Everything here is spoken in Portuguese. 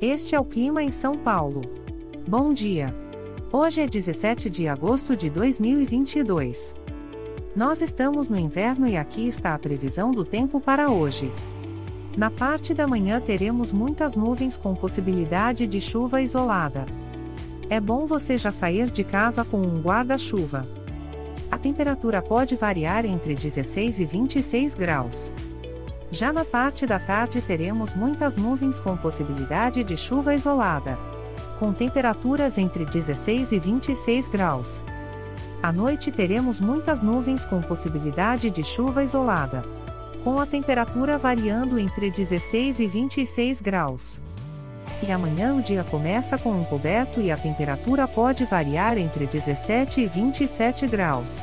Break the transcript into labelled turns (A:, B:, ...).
A: Este é o clima em São Paulo. Bom dia. Hoje é 17 de agosto de 2022. Nós estamos no inverno e aqui está a previsão do tempo para hoje. Na parte da manhã teremos muitas nuvens com possibilidade de chuva isolada. É bom você já sair de casa com um guarda-chuva. A temperatura pode variar entre 16 e 26 graus. Já na parte da tarde teremos muitas nuvens com possibilidade de chuva isolada. Com temperaturas entre 16 e 26 graus. À noite teremos muitas nuvens com possibilidade de chuva isolada. Com a temperatura variando entre 16 e 26 graus. E amanhã o dia começa com um coberto e a temperatura pode variar entre 17 e 27 graus.